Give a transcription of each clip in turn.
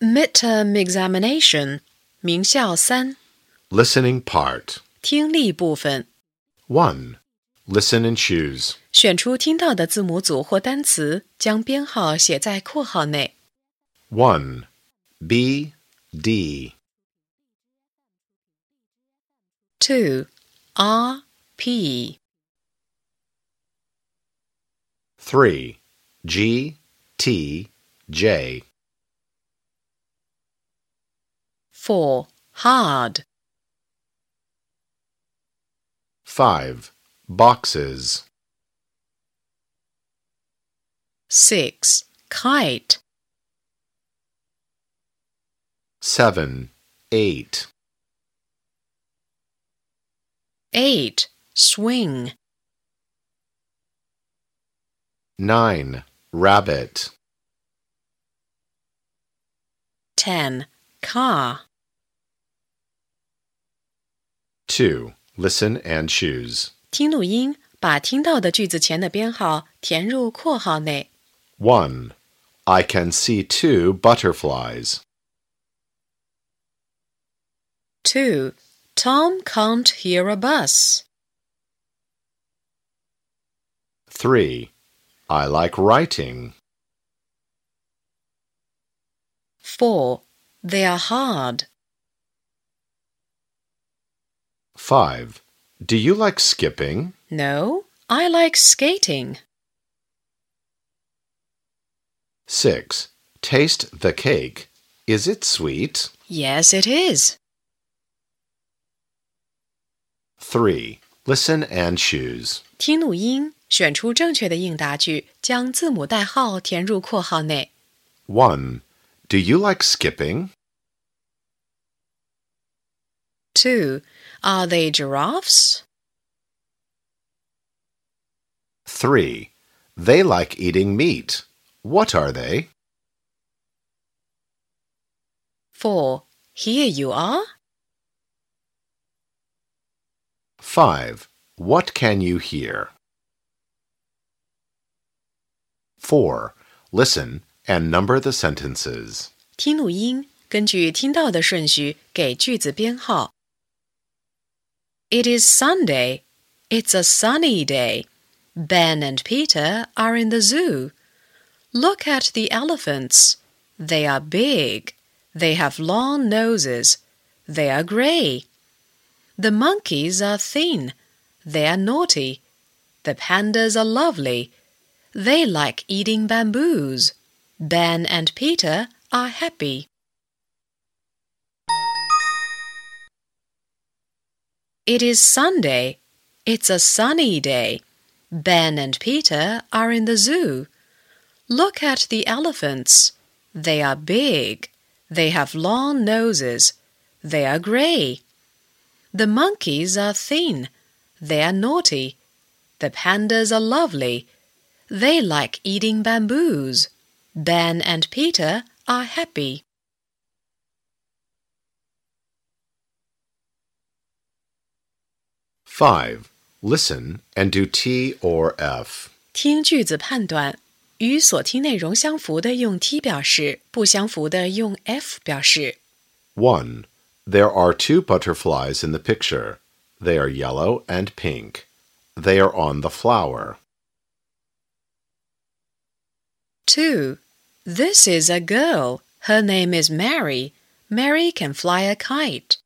Midterm examination，名校三， Listening part. 听力部分， 1. Listen and choose. 选出听到的字母组或单词，将编号写在括号内。 1. B, D. Two, R, P. 3. G, T, J. Four, hard. 5. Boxes. Six, kite. 7. 8. Eight, swing. 9. Rabbit. Ten, car. 2. Listen and choose. 听录音，把听到的句子前的编号填入括号内。 1. I can see two butterflies. Two, Tom can't hear a bus. 3. I like writing. Four, they are hard. 5. Do you like skipping? No, I like skating. 6. Taste the cake. Is it sweet? Yes, it is. 3. Listen and choose. 听录音，选出正确的应答句，将字母代号填入括号内。 1. Do you like skipping? Two, are they giraffes? 3. They like eating meat. What are they? Four, here you are. 5. What can you hear? 4. Listen and number the sentences. 听录音，根据听到的顺序给句子编号。 It is Sunday. It's a sunny day. Ben and Peter are in the zoo. Look at the elephants. They are big. They have long noses. They are grey. The monkeys are thin. They are naughty. The pandas are lovely. They like eating bamboos. Ben and Peter are happy. It is Sunday. It's a sunny day. Ben and Peter are in the zoo. Look at the elephants. They are big. They have long noses. They are grey. The monkeys are thin. They are naughty. The pandas are lovely. They like eating bamboos. Ben and Peter are happy. Five. Listen and do T or F. 听句子判断，与所听内容相符的用 T 表示，不相符的用 F 表示。 1. There are two butterflies in the picture. They are yellow and pink. They are on the flower. 2. This is a girl. Her name is Mary. Mary can fly a kite.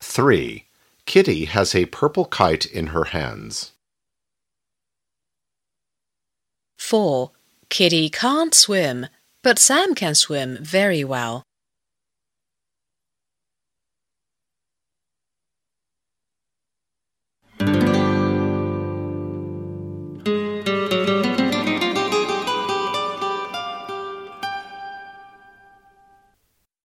3. Kitty has a purple kite in her hands. 4. Kitty can't swim, but Sam can swim very well.